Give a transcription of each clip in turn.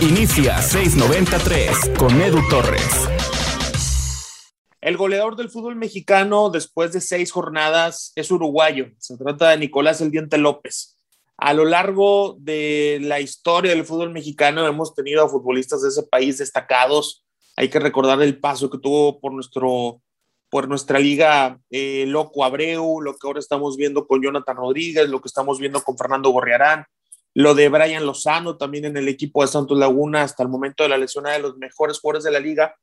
Inicia 693 con Edu Torres. El goleador del fútbol mexicano después de seis jornadas es uruguayo. Se trata de Nicolás El Diente López. A lo largo de la historia del fútbol mexicano hemos tenido a futbolistas de ese país destacados. Hay que recordar el paso que tuvo por, nuestro, por nuestra liga eh, Loco Abreu, lo que ahora estamos viendo con Jonathan Rodríguez, lo que estamos viendo con Fernando Gorriarán, lo de Brian Lozano también en el equipo de Santos Laguna hasta el momento de la lesión de los mejores jugadores de la liga.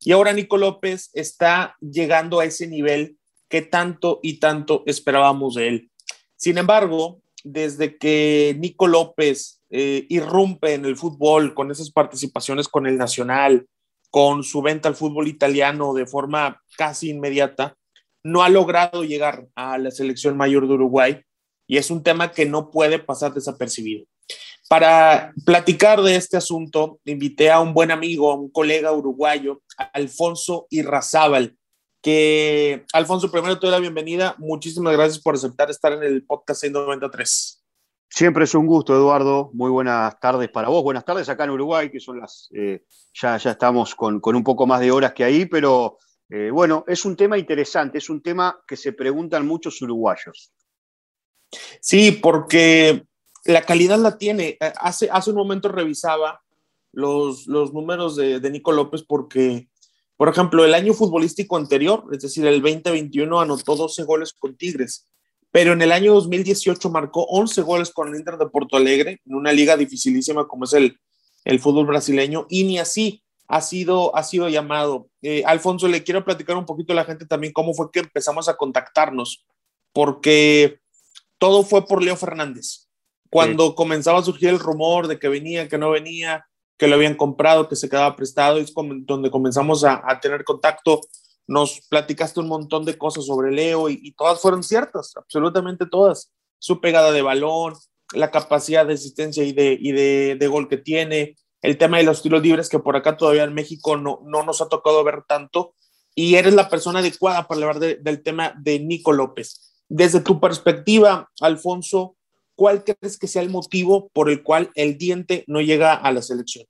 Y ahora Nico López está llegando a ese nivel que tanto y tanto esperábamos de él. Sin embargo, desde que Nico López eh, irrumpe en el fútbol con esas participaciones con el Nacional, con su venta al fútbol italiano de forma casi inmediata, no ha logrado llegar a la selección mayor de Uruguay y es un tema que no puede pasar desapercibido. Para platicar de este asunto, invité a un buen amigo, a un colega uruguayo, Alfonso Irrazábal, que Alfonso, primero te doy la bienvenida. Muchísimas gracias por aceptar estar en el podcast 693. Siempre es un gusto, Eduardo. Muy buenas tardes para vos. Buenas tardes acá en Uruguay, que son las, eh, ya, ya estamos con, con, un poco más de horas que ahí, pero eh, bueno, es un tema interesante, es un tema que se preguntan muchos uruguayos. Sí, porque la calidad la tiene. Eh, hace, hace un momento revisaba los, los números de, de, Nico López porque, por ejemplo, el año futbolístico anterior, es decir, el 2021, anotó 12 goles con Tigres, pero en el año 2018 marcó 11 goles con el Inter de Porto Alegre, en una liga dificilísima como es el, el fútbol brasileño, y ni así ha sido, ha sido llamado. Eh, Alfonso, le quiero platicar un poquito a la gente también cómo fue que empezamos a contactarnos, porque todo fue por Leo Fernández. Cuando sí. comenzaba a surgir el rumor de que venía, que no venía, que lo habían comprado, que se quedaba prestado, es donde comenzamos a, a tener contacto. Nos platicaste un montón de cosas sobre Leo y, y, todas fueron ciertas, absolutamente todas. Su pegada de balón, la capacidad de asistencia y de, y de, de gol que tiene, el tema de los tiros libres que por acá todavía en México no, no nos ha tocado ver tanto. Y eres la persona adecuada para hablar de, del tema de Nico López. Desde tu perspectiva, Alfonso, ¿cuál crees que sea el motivo por el cual el diente no llega a la selección?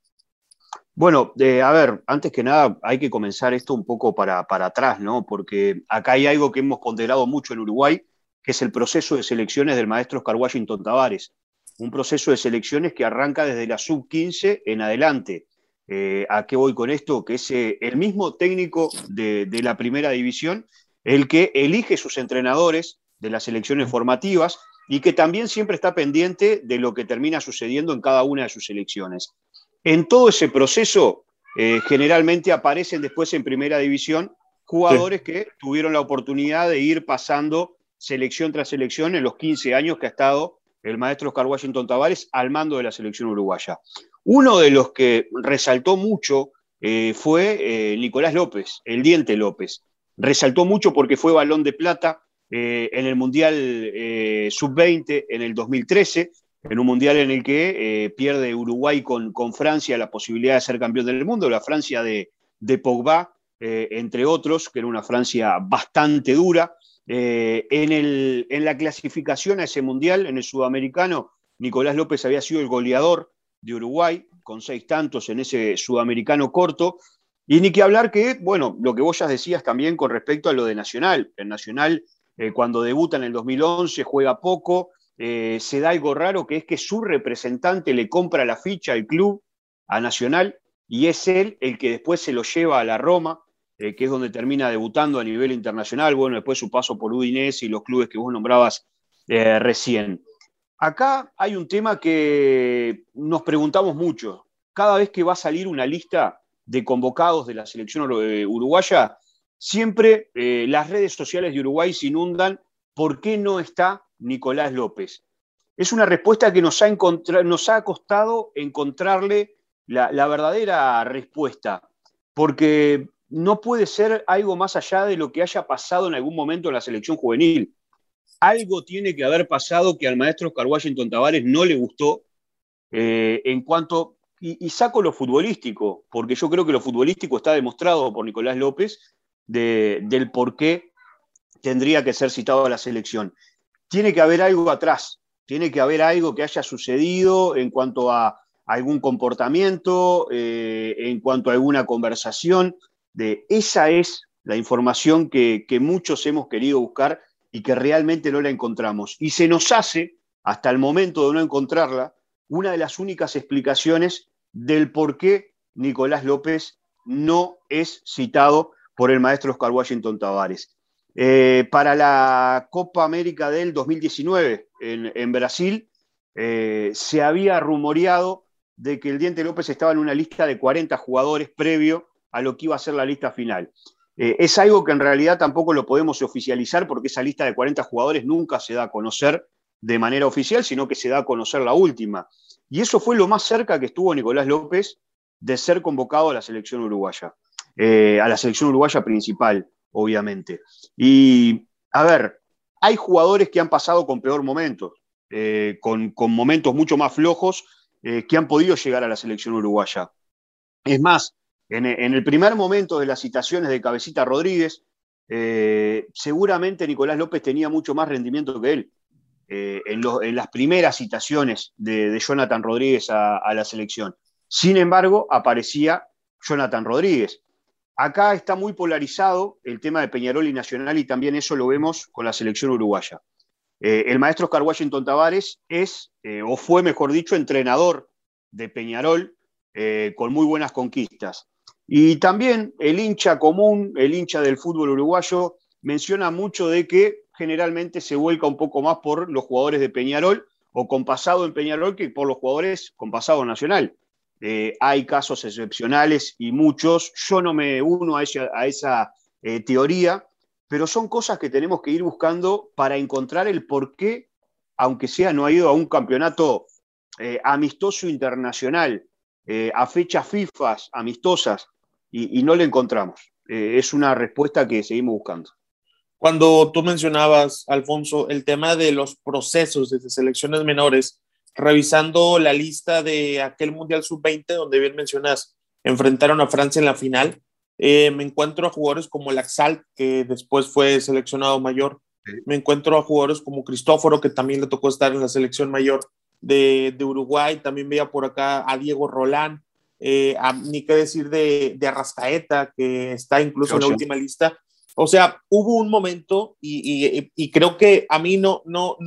Bueno, eh, a ver, antes que nada hay que comenzar esto un poco para, para atrás, ¿no? Porque acá hay algo que hemos ponderado mucho en Uruguay, que es el proceso de selecciones del maestro Oscar Washington Tavares. Un proceso de selecciones que arranca desde la sub-15 en adelante. Eh, ¿A qué voy con esto? Que es eh, el mismo técnico de, de la primera división el que elige sus entrenadores de las selecciones formativas y que también siempre está pendiente de lo que termina sucediendo en cada una de sus selecciones. En todo ese proceso, eh, generalmente aparecen después en primera división jugadores sí. que tuvieron la oportunidad de ir pasando selección tras selección en los 15 años que ha estado el maestro Oscar Washington Tavares al mando de la selección uruguaya. Uno de los que resaltó mucho eh, fue eh, Nicolás López, el Diente López. Resaltó mucho porque fue balón de plata eh, en el Mundial eh, Sub-20 en el 2013, en un Mundial en el que eh, pierde Uruguay con, con, Francia la posibilidad de ser campeón del mundo, la Francia de, de Pogba, entre otros, que era una Francia bastante dura. En, el, en la clasificación a ese Mundial, en el Sudamericano, Nicolás López había sido el goleador de Uruguay, con seis tantos en ese Sudamericano corto, y ni que hablar que, bueno, lo que vos ya decías también con respecto a lo de Nacional. El Nacional, eh, cuando debuta en el 2011, juega poco. Eh, se da algo raro que es que su representante le compra la ficha al club, a Nacional, y es él el que después se lo lleva a la Roma, eh, que es donde termina debutando a nivel internacional. Bueno, después su paso por Udinese y los clubes que vos nombrabas recién. Acá hay un tema que nos preguntamos mucho. Cada vez que va a salir una lista de convocados de la selección uruguaya, siempre eh, las redes sociales de Uruguay se inundan. ¿Por qué no está Nicolás López? Es una respuesta que nos ha, costado encontrarle la, verdadera respuesta, porque no puede ser algo más allá de lo que haya pasado en algún momento en la selección juvenil. Algo tiene que haber pasado que al maestro Oscar Washington Tavares no le gustó eh, en cuanto y, saco lo futbolístico, porque yo creo que lo futbolístico está demostrado por Nicolás López de, del por qué tendría que ser citado a la selección. Tiene que haber algo atrás, tiene que haber algo que haya sucedido en cuanto a algún comportamiento, eh, en cuanto a alguna conversación. De, esa es la información que, muchos hemos querido buscar y que realmente no la encontramos. Y se nos hace, hasta el momento de no encontrarla, una de las únicas explicaciones del por qué Nicolás López no es citado por el maestro Oscar Washington Tavares. Eh, para la Copa América del 2019 en, Brasil, eh, se había rumoreado de que el Diente López estaba en una lista de 40 jugadores previo a lo que iba a ser la lista final. Eh, es algo que en realidad tampoco lo podemos oficializar porque esa lista de 40 jugadores nunca se da a conocer de manera oficial, sino que se da a conocer la última. Y eso fue lo más cerca que estuvo Nicolás López de ser convocado a la selección uruguaya, eh, a la selección uruguaya principal, obviamente. Y, a ver, hay jugadores que han pasado con peor momentos, eh, con, momentos mucho más flojos, que han podido llegar a la selección uruguaya. Es más, en, el primer momento de las citaciones de Cabecita Rodríguez, eh, seguramente Nicolás López tenía mucho más rendimiento que él. Eh, en, las primeras citaciones de, Jonathan Rodríguez a, la selección. Sin embargo, aparecía Jonathan Rodríguez. Acá está muy polarizado el tema de Peñarol y Nacional y también eso lo vemos con la selección uruguaya. Eh, el maestro Oscar Washington Tavares es, o fue mejor dicho, entrenador de Peñarol con muy buenas conquistas. Y también el hincha común, el hincha del fútbol uruguayo, menciona mucho de que generalmente se vuelca un poco más por los jugadores de Peñarol o con pasado en Peñarol que por los jugadores con pasado nacional. Eh, hay casos excepcionales y muchos. Yo no me uno a esa, eh, teoría, pero son cosas que tenemos que ir buscando para encontrar el por qué, aunque sea no ha ido a un campeonato eh, amistoso internacional, a fechas FIFA amistosas, y, no le encontramos. Eh, es una respuesta que seguimos buscando. Cuando tú mencionabas, Alfonso, el tema de los procesos de selecciones menores, revisando la lista de aquel Mundial Sub-20, donde bien mencionas, enfrentaron a Francia en la final, eh, me encuentro a jugadores como Laxalt, que después fue seleccionado mayor, me encuentro a jugadores como Cristóforo, que también le tocó estar en la selección mayor de, de Uruguay, también veía por acá a Diego Rolán, eh, ni qué decir de, de, Arrascaeta, que está incluso en la última lista. O sea, hubo un momento y, y, creo que a mí no, no,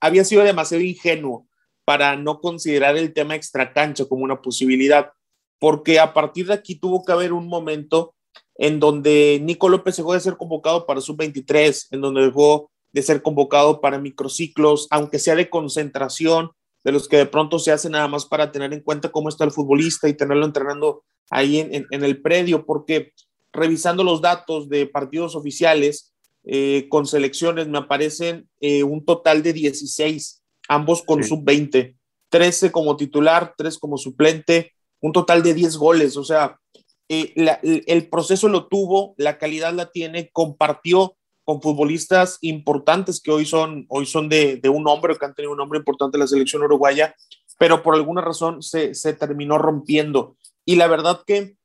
había sido demasiado ingenuo para no considerar el tema extracancha como una posibilidad, porque a partir de aquí tuvo que haber un momento en donde Nico López dejó de ser convocado para sub-23, en donde dejó de ser convocado para microciclos, aunque sea de concentración, de los que de pronto se hace nada más para tener en cuenta cómo está el futbolista y tenerlo entrenando ahí en, el predio, porque revisando los datos de partidos oficiales eh, con selecciones me aparecen eh, un total de 16, ambos con sub-20, 13 como titular, 3 como suplente, un total de 10 goles, o sea, eh, el proceso lo tuvo, la calidad la tiene, compartió con futbolistas importantes que hoy son, hoy son de, un hombre, que han tenido un nombre importante en la selección uruguaya, pero por alguna razón se, terminó rompiendo. Y la verdad que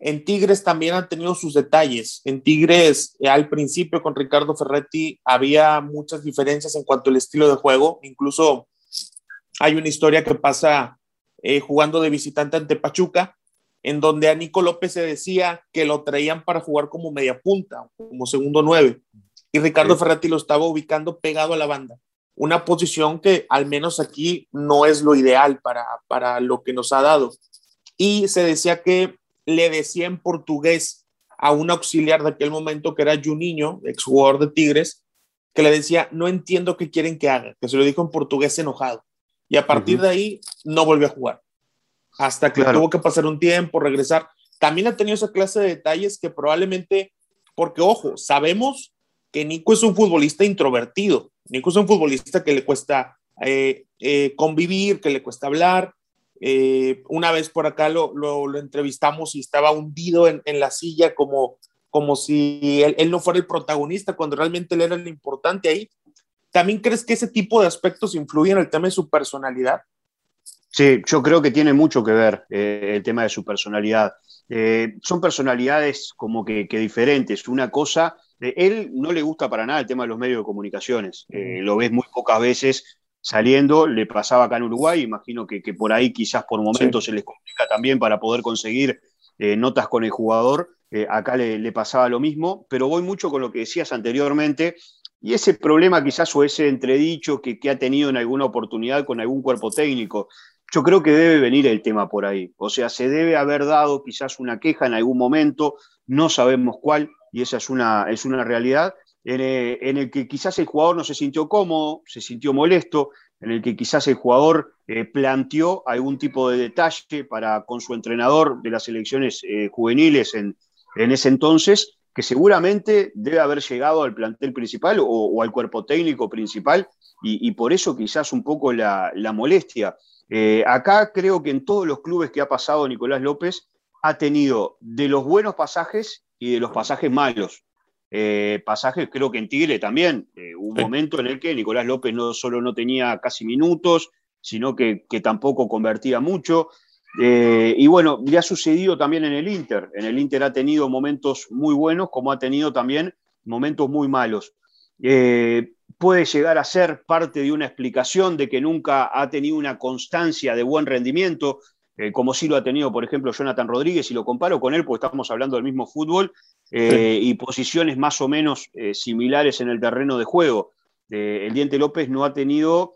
en Tigres también han tenido sus detalles. En Tigres, eh, al principio con Ricardo Ferretti, había muchas diferencias en cuanto al estilo de juego. Incluso hay una historia que pasa eh, jugando de visitante ante Pachuca, en donde a Nico López se decía que lo traían para jugar como media punta, como segundo nueve, y Ricardo Ferretti lo estaba ubicando pegado a la banda. Una posición que al menos aquí no es lo ideal para, para lo que nos ha dado. Y se decía que le decía en portugués a un auxiliar de aquel momento que era Juninho, exjugador de Tigres, que le decía, no entiendo qué quieren que haga, que se lo dijo en portugués enojado. Y a partir de ahí no volvió a jugar hasta que tuvo que pasar un tiempo, regresar. También ha tenido esa clase de detalles que probablemente, porque ojo, sabemos que Nico es un futbolista introvertido. Nico es un futbolista que le cuesta eh, eh, convivir, que le cuesta hablar. Eh, una vez por acá lo, lo, entrevistamos y estaba hundido en, en, la silla como, como si él, no fuera el protagonista cuando realmente él era el importante ahí. ¿También crees que ese tipo de aspectos influyen en el tema de su personalidad? Sí, yo creo que tiene mucho que ver eh, el tema de su personalidad. Eh, son personalidades como que, diferentes. Una cosa, eh, él no le gusta para nada el tema de los medios de comunicaciones. lo ves muy pocas veces saliendo, le pasaba acá en Uruguay, imagino que, por ahí quizás por momentos se les complica también para poder conseguir eh, notas con el jugador, eh, acá le, pasaba lo mismo, pero voy mucho con lo que decías anteriormente, y ese problema quizás o ese entredicho que, que ha tenido en alguna oportunidad con algún cuerpo técnico, yo creo que debe venir el tema por ahí. O sea, se debe haber dado quizás una queja en algún momento, no sabemos cuál, y esa es una, es una realidad, eh, en, el que quizás el jugador no se sintió cómodo, se sintió molesto, en el que quizás el jugador eh, planteó algún tipo de detalle para con su entrenador de las elecciones eh, juveniles en, ese entonces, que seguramente debe haber llegado al plantel principal o, al cuerpo técnico principal, y, por eso quizás un poco la molestia. acá creo que en todos los clubes que ha pasado Nicolás López ha tenido de los buenos pasajes y de los pasajes malos. Eh, pasajes, creo que en Tigre también. Eh, un momento en el que Nicolás López no solo no tenía casi minutos, sino que, tampoco convertía mucho. Eh, y bueno, le ha sucedido también en el Inter. En el Inter ha tenido momentos muy buenos, como ha tenido también momentos muy malos. puede llegar a ser parte de una explicación de que nunca ha tenido una constancia de buen rendimiento, como sí lo ha tenido, por ejemplo, Jonathan Rodríguez, y lo comparo con él, porque estamos hablando del mismo fútbol, eh, y posiciones más o menos eh, similares en el terreno de juego. Eh, el Diente López no ha tenido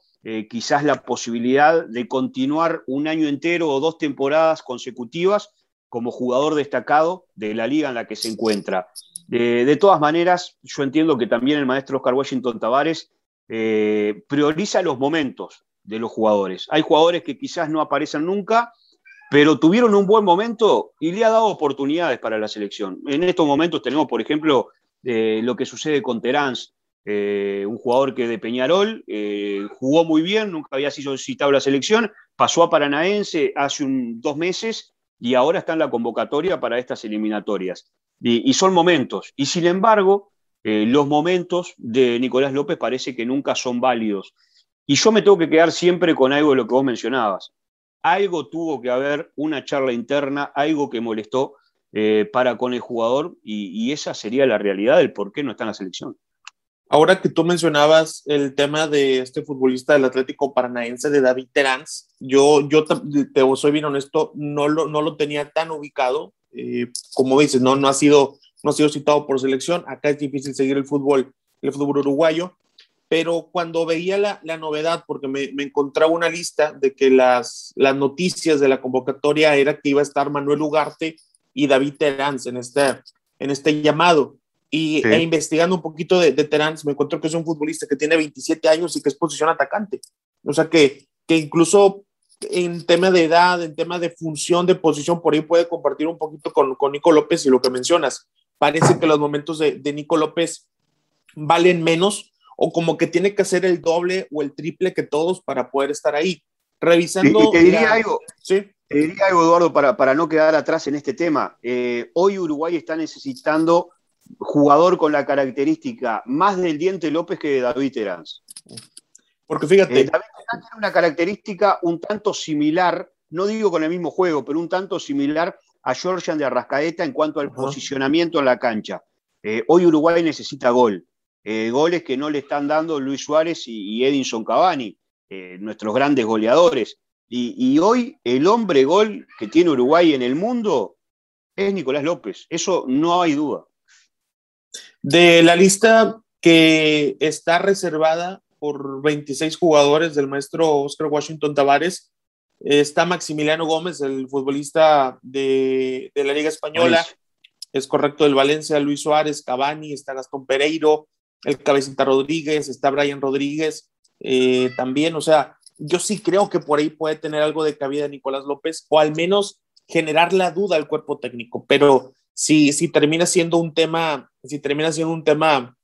quizás la posibilidad de continuar un año entero o dos temporadas consecutivas como jugador destacado de la liga en la que se encuentra. de todas maneras, yo entiendo que también el maestro Oscar Washington Tavares prioriza los momentos de los jugadores. Hay jugadores que quizás no aparecen nunca pero tuvieron un buen momento y le ha dado oportunidades para la selección. En estos momentos tenemos, por ejemplo, eh, lo que sucede con Terán, eh, un jugador que de Peñarol eh, jugó muy bien, nunca había sido citado a la selección, pasó a Paranaense hace dos meses y ahora está en la convocatoria para estas eliminatorias. Y, son momentos. Y sin embargo, los momentos de Nicolás López parece que nunca son válidos. Y yo me tengo que quedar siempre con algo de lo que vos mencionabas algo tuvo que haber, una charla interna, algo que molestó eh, para con el jugador y, esa sería la realidad del por qué no está en la selección. Ahora que tú mencionabas el tema de este futbolista del Atlético Paranaense, de David Terán, yo, yo te, soy bien honesto, no lo, no lo tenía tan ubicado. Eh, como dices, no, no, ha sido, no ha sido citado por selección. Acá es difícil seguir el fútbol, el fútbol uruguayo pero cuando veía la, la novedad, porque me, me, encontraba una lista de que las, las noticias de la convocatoria era que iba a estar Manuel Ugarte y David Terán en este, en este llamado. Y e investigando un poquito de, de Terán, me encontré que es un futbolista que tiene 27 años y que es posición atacante. O sea que, que incluso en tema de edad, en tema de función de posición, por ahí puede compartir un poquito con, con Nico López y lo que mencionas. Parece que los momentos de, de Nico López valen menos o como que tiene que hacer el doble o el triple que todos para poder estar ahí. Revisando. Y, te diría algo. ¿sí? Te diría algo, Eduardo, para, para no quedar atrás en este tema. Eh, hoy Uruguay está necesitando jugador con la característica más del Diente López que de David Terán. Porque fíjate. Eh, David Terán tiene una característica un tanto similar, no digo con el mismo juego, pero un tanto similar a Georgian de Arrascaeta en cuanto al posicionamiento en la cancha. Eh, hoy Uruguay necesita gol. Eh, goles que no le están dando Luis Suárez y, Edinson Cavani, eh, nuestros grandes goleadores. Y, hoy el hombre gol que tiene Uruguay en el mundo es Nicolás López, eso no hay duda. De la lista que está reservada por 26 jugadores del maestro Oscar Washington Tavares, está Maximiliano Gómez, el futbolista de, la Liga Española. Es correcto, del Valencia, Luis Suárez, Cavani, está Gastón Pereiro, el Cabecita Rodríguez, está Brian Rodríguez eh, también, o sea, yo sí creo que por ahí puede tener algo de cabida Nicolás López, o al menos generar la duda al cuerpo técnico, pero si, si termina siendo un tema, si termina siendo un tema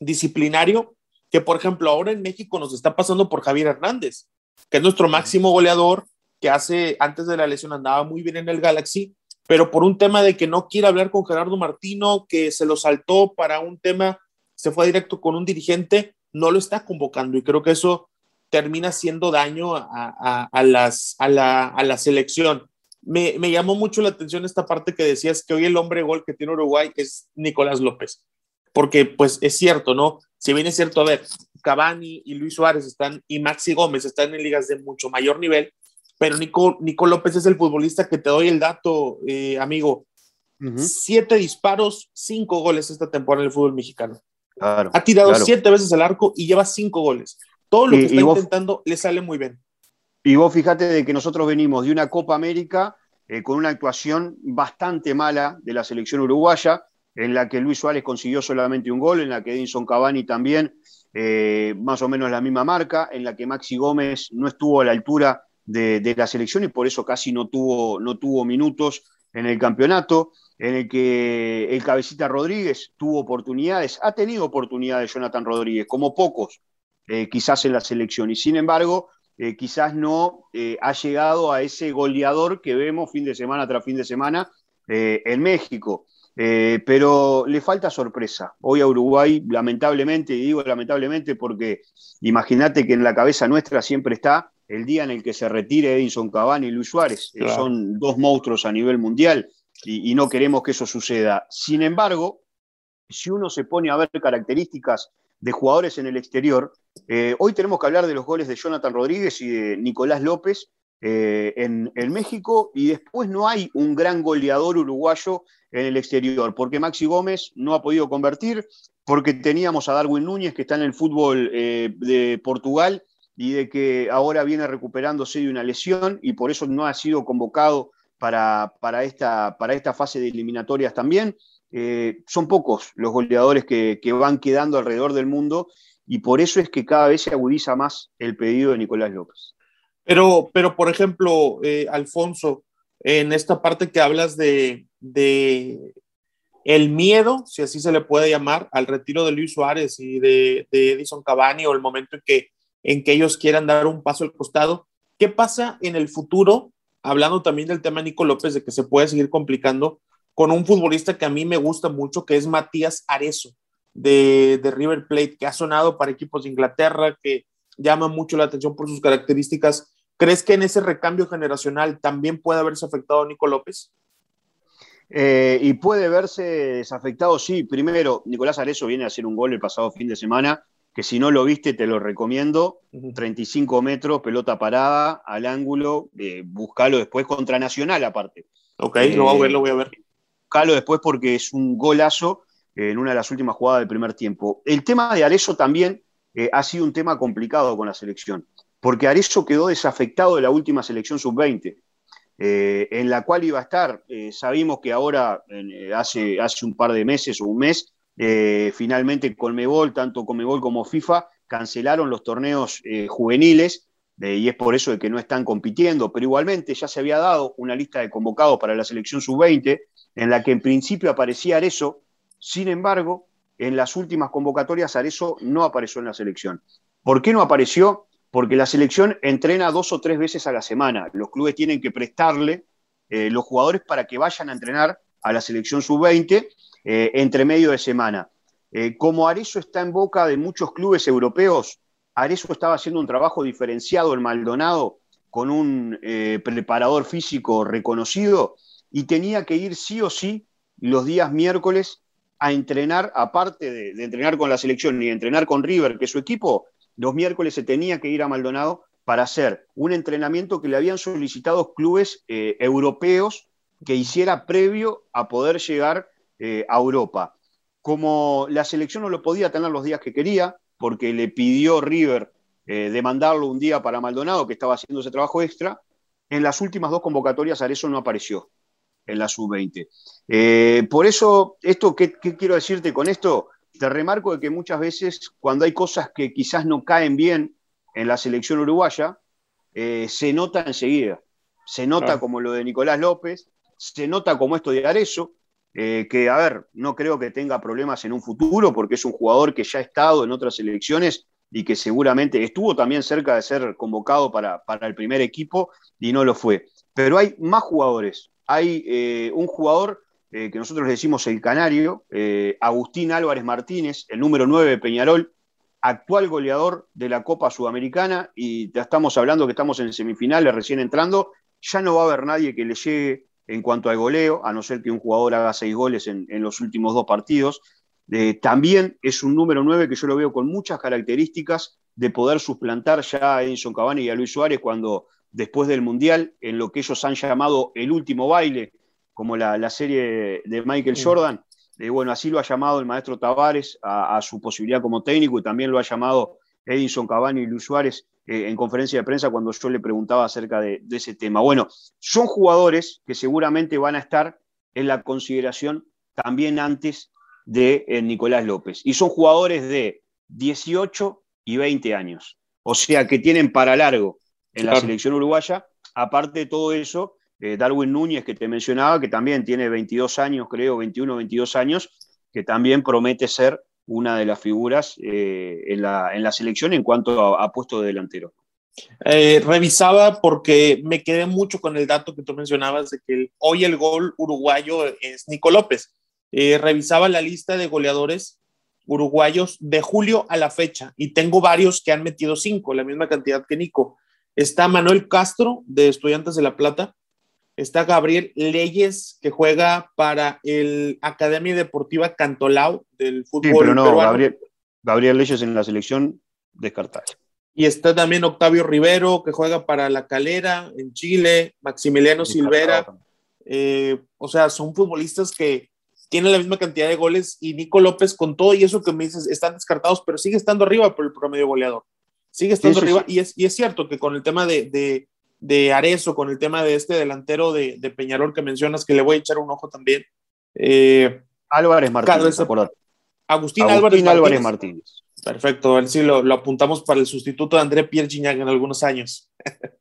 disciplinario, que por ejemplo ahora en México nos está pasando por Javier Hernández, que es nuestro máximo goleador, que hace, antes de la lesión andaba muy bien en el Galaxy, pero por un tema de que no quiere hablar con Gerardo Martino, que se lo saltó para un tema se fue directo con un dirigente, no lo está convocando y creo que eso termina haciendo daño a, las, a, la, selección. Me, llamó mucho la atención esta parte que decías que hoy el hombre gol que tiene Uruguay es Nicolás López, porque pues es cierto, ¿no? si bien es cierto, a ver, Cavani y Luis Suárez están, y Maxi Gómez están en ligas de mucho mayor nivel, pero Nico, Nico López es el futbolista que te doy el dato, eh, amigo. Siete disparos, cinco goles esta temporada en el fútbol mexicano. Ha tirado siete veces el arco y lleva cinco goles. Todo lo que está intentando le sale muy bien. Y vos fíjate de que nosotros venimos de una Copa América eh, con una actuación bastante mala de la selección uruguaya, en la que Luis Suárez consiguió solamente un gol, en la que Edinson Cavani también, eh, más o menos la misma marca, en la que Maxi Gómez no estuvo a la altura de, la selección y por eso casi no tuvo, no tuvo minutos en el campeonato, en el que el cabecita Rodríguez tuvo oportunidades, ha tenido oportunidades Jonathan Rodríguez, como pocos, eh, quizás en la selección, y sin embargo eh, quizás no eh, ha llegado a ese goleador que vemos fin de semana tras fin de semana en México. pero le falta sorpresa. Hoy a Uruguay, lamentablemente, y digo lamentablemente porque imagínate que en la cabeza nuestra siempre está el día en el que se retire Edinson Cavani y Luis Suárez. Son dos monstruos a nivel mundial y no queremos que eso suceda. Sin embargo, si uno se pone a ver características de jugadores en el exterior, eh, hoy tenemos que hablar de los goles de Jonathan Rodríguez y de Nicolás López eh, en, México y después no hay un gran goleador uruguayo en el exterior, porque Maxi Gómez no ha podido convertir, porque teníamos a Darwin Núñez que está en el fútbol eh, de Portugal y de que ahora viene recuperándose de una lesión y por eso no ha sido convocado para, para, esta, para esta fase de eliminatorias también. son pocos los goleadores que, van quedando alrededor del mundo y por eso es que cada vez se agudiza más el pedido de Nicolás López. Pero, pero por ejemplo, eh, Alfonso, en esta parte que hablas de, el miedo, si así se le puede llamar, al retiro de Luis Suárez y de, Edison Cavani o el momento en que, en que ellos quieran dar un paso al costado, ¿qué pasa en el futuro? Hablando también del tema de Nico López, de que se puede seguir complicando con un futbolista que a mí me gusta mucho, que es Matías Arezo de, River Plate que ha sonado para equipos de Inglaterra, que llama mucho la atención por sus características. ¿Crees que en ese recambio generacional también puede haberse afectado a Nico López? Eh, y puede verse desafectado, sí. Primero, Nicolás Arezo viene a hacer un gol el pasado fin de semana, que si no lo viste te lo recomiendo. 35 metros, pelota parada, al ángulo, eh, buscalo después contra Nacional aparte. Ok, lo voy a ver, lo voy a ver. Buscalo después porque es un golazo en una de las últimas jugadas del primer tiempo. El tema de Arezo también eh, ha sido un tema complicado con la selección, porque Arezo quedó desafectado de la última selección sub-20, eh, en la cual iba a estar. Eh, sabimos que ahora, hace, hace un par de meses o un mes, finalmente Colmebol, tanto Colmebol como FIFA, cancelaron los torneos juveniles y es por eso de que no están compitiendo, pero igualmente ya se había dado una lista de convocados para la selección sub-20 en la que en principio aparecía Arezo, sin embargo, en las últimas convocatorias Arezo no apareció en la selección. ¿Por qué no apareció? Porque la selección entrena dos o tres veces a la semana. Los clubes tienen que prestarle eh, los jugadores para que vayan a entrenar a la selección sub-20 eh, entre medio de semana. Eh, como Arezo está en boca de muchos clubes europeos, Arezo estaba haciendo un trabajo diferenciado en Maldonado con un preparador físico reconocido y tenía que ir sí o sí los días miércoles a entrenar, aparte de, entrenar con la selección y entrenar con River, que su equipo, los miércoles se tenía que ir a Maldonado para hacer un entrenamiento que le habían solicitado clubes eh, europeos que hiciera previo a poder llegar eh, a Europa. Como la selección no lo podía tener los días que quería, porque le pidió River eh, demandarlo un día para Maldonado, que estaba haciendo ese trabajo extra, en las últimas dos convocatorias Arezo no apareció en la sub-20. Eh, por eso, esto, ¿qué, quiero decirte con esto? Te remarco de que muchas veces cuando hay cosas que quizás no caen bien en la selección uruguaya, eh, se nota enseguida. Se nota como lo de Nicolás López, se nota como esto de Arezo, eh, que, a ver, no creo que tenga problemas en un futuro porque es un jugador que ya ha estado en otras selecciones y que seguramente estuvo también cerca de ser convocado para, para el primer equipo y no lo fue. Pero hay más jugadores hay eh, un jugador eh, que nosotros le decimos el canario, Agustín Álvarez Martínez, el número 9 de Peñarol, actual goleador de la Copa Sudamericana, y estamos hablando que estamos en semifinales, recién entrando, ya no va a haber nadie que le llegue en cuanto al goleo, a no ser que un jugador haga seis goles en, los últimos dos partidos. Eh, también es un número 9 que yo lo veo con muchas características de poder suplantar ya a Edison Cavani y a Luis Suárez cuando después del Mundial, en lo que ellos han llamado el último baile, como la, serie de Michael Jordan, eh, bueno, así lo ha llamado el maestro Tavares a, su posibilidad como técnico y también lo ha llamado Edison Cavani y Luis Suárez eh, en conferencia de prensa cuando yo le preguntaba acerca de, ese tema. Bueno, son jugadores que seguramente van a estar en la consideración también antes de eh, Nicolás López. Y son jugadores de 18 y 20 años. O sea que tienen para largo en la selección uruguaya. Aparte de todo eso, eh, Darwin Núñez, que te mencionaba, que también tiene 22 años, creo, 21, 22 años, que también promete ser una de las figuras eh, en, la, en, la, selección en cuanto a, puesto de delantero. Eh, revisaba porque me quedé mucho con el dato que tú mencionabas de que hoy el gol uruguayo es Nico López. Eh, revisaba la lista de goleadores uruguayos de julio a la fecha y tengo varios que han metido cinco, la misma cantidad que Nico. Está Manuel Castro de Estudiantes de La Plata, Está Gabriel Leyes, que juega para el Academia Deportiva Cantolao del fútbol. Sí, pero no, Gabriel, Gabriel, Leyes en la selección descartable. Y está también Octavio Rivero, que juega para La Calera en Chile, Maximiliano Silvera. Eh, o sea, son futbolistas que tienen la misma cantidad de goles y Nico López, con todo y eso que me dices, están descartados, pero sigue estando arriba por el promedio goleador. Sigue estando arriba Y, es, y es cierto que con el tema de de Arezo con el tema de este delantero de, Peñarol que mencionas, que le voy a echar un ojo también. Eh, Álvarez Martínez. Agustín, Álvarez, Martínez. Perfecto, a ver si lo, apuntamos para el sustituto de André Pierre Gignac en algunos años.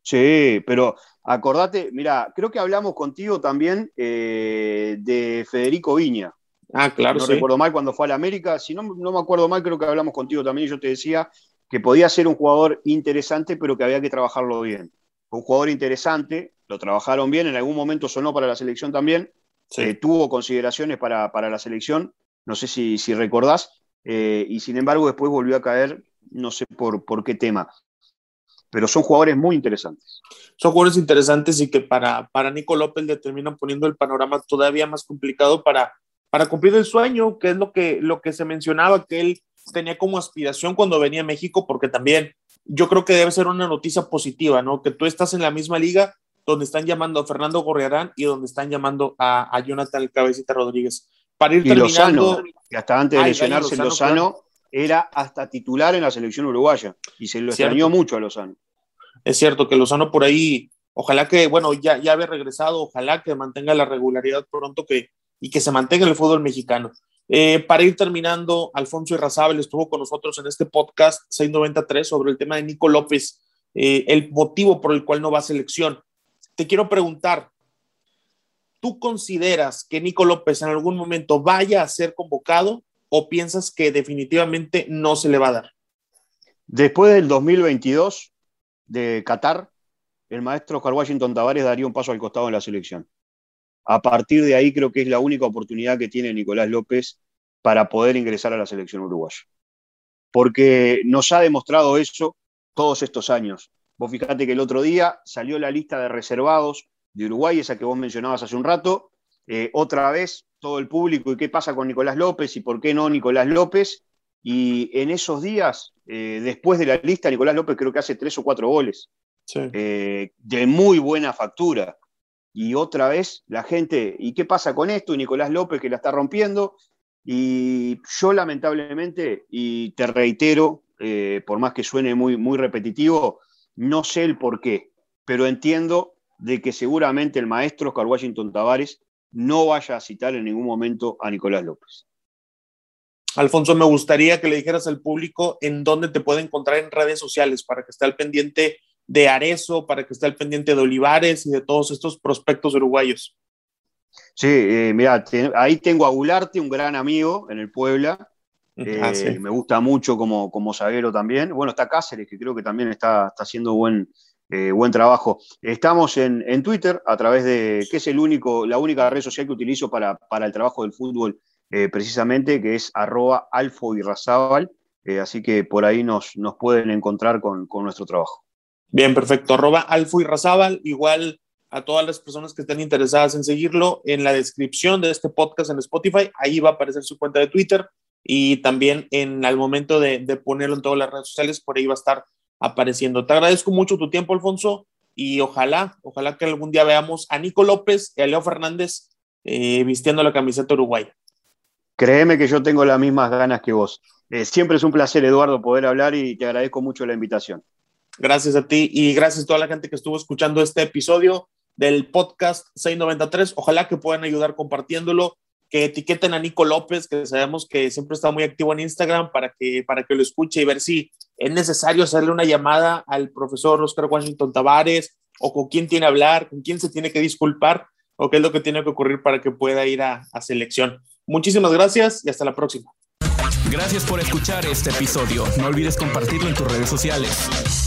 sí, pero acordate, mira, creo que hablamos contigo también eh, de Federico Viña. Ah, claro. No recuerdo mal cuando fue a la América. Si no, no me acuerdo mal, creo que hablamos contigo también y yo te decía que podía ser un jugador interesante, pero que había que trabajarlo bien un jugador interesante, lo trabajaron bien, en algún momento sonó para la selección también, eh, tuvo consideraciones para, la selección, no sé si, si recordás, eh, y sin embargo después volvió a caer, no sé por, por qué tema. Pero son jugadores muy interesantes. Son jugadores interesantes y que para, para Nico López le terminan poniendo el panorama todavía más complicado para, para cumplir el sueño, que es lo que, lo que se mencionaba, que él tenía como aspiración cuando venía a México, porque también yo creo que debe ser una noticia positiva, ¿no? Que tú estás en la misma liga donde están llamando a Fernando Gorriarán y donde están llamando a, Jonathan Cabecita Rodríguez. Para ir terminando. Lozano, que hasta antes de lesionarse Lozano, era hasta titular en la selección uruguaya y se lo extrañó mucho a Lozano. Es cierto que Lozano por ahí, ojalá que, bueno, ya, ya había regresado, ojalá que mantenga la regularidad pronto que, y que se mantenga el fútbol mexicano. Eh, para ir terminando, Alfonso Irrazábal estuvo con nosotros en este podcast 693 sobre el tema de Nico López, eh, el motivo por el cual no va a selección. Te quiero preguntar, ¿tú consideras que Nico López en algún momento vaya a ser convocado o piensas que definitivamente no se le va a dar? Después del 2022 de Qatar, el maestro Oscar Washington Tavares daría un paso al costado en la selección. A partir de ahí creo que es la única oportunidad que tiene Nicolás López para poder ingresar a la selección uruguaya. Porque nos ha demostrado eso todos estos años. Vos fijate que el otro día salió la lista de reservados de Uruguay, esa que vos mencionabas hace un rato. Eh, otra vez todo el público y qué pasa con Nicolás López y por qué no Nicolás López. Y en esos días, eh, después de la lista, Nicolás López creo que hace tres o cuatro goles eh, de muy buena factura y otra vez la gente, ¿y qué pasa con esto? Nicolás López que la está rompiendo. Y yo lamentablemente, y te reitero, eh, por más que suene muy, muy repetitivo, no sé el por qué, pero entiendo de que seguramente el maestro Oscar Washington Tavares no vaya a citar en ningún momento a Nicolás López. Alfonso, me gustaría que le dijeras al público en dónde te puede encontrar en redes sociales para que esté al pendiente de Arezo, para que esté al pendiente de Olivares y de todos estos prospectos uruguayos. Sí, eh, mira, ahí tengo a Gularte, un gran amigo en el Puebla. Ah, eh, me gusta mucho como, como zaguero también. Bueno, está Cáceres, que creo que también está, está haciendo buen, eh, buen trabajo. Estamos en, Twitter a través de, que es el único, la única red social que utilizo para, para el trabajo del fútbol, precisamente, que es arroba alfo y así que por ahí nos, nos pueden encontrar con nuestro trabajo. Bien, perfecto. Arroba Alfu y igual a todas las personas que estén interesadas en seguirlo, en la descripción de este podcast en Spotify, ahí va a aparecer su cuenta de Twitter. y también en al momento de, de ponerlo en todas las redes sociales, por ahí va a estar apareciendo. Te agradezco mucho tu tiempo, Alfonso, y ojalá, ojalá que algún día veamos a Nico López y a Leo Fernández eh, vistiendo la camiseta uruguaya. Créeme que yo tengo las mismas ganas que vos. Eh, siempre es un placer, Eduardo, poder hablar y te agradezco mucho la invitación. Gracias a ti y gracias a toda la gente que estuvo escuchando este episodio del podcast 693. Ojalá que puedan ayudar compartiéndolo, que etiqueten a Nico López, que sabemos que siempre está muy activo en Instagram para que, para que lo escuche y ver si es necesario hacerle una llamada al profesor Oscar Washington Tavares o con quién tiene que hablar, con quién se tiene que disculpar o qué es lo que tiene que ocurrir para que pueda ir a, a selección. Muchísimas gracias y hasta la próxima. Gracias por escuchar este episodio. No olvides compartirlo en tus redes sociales.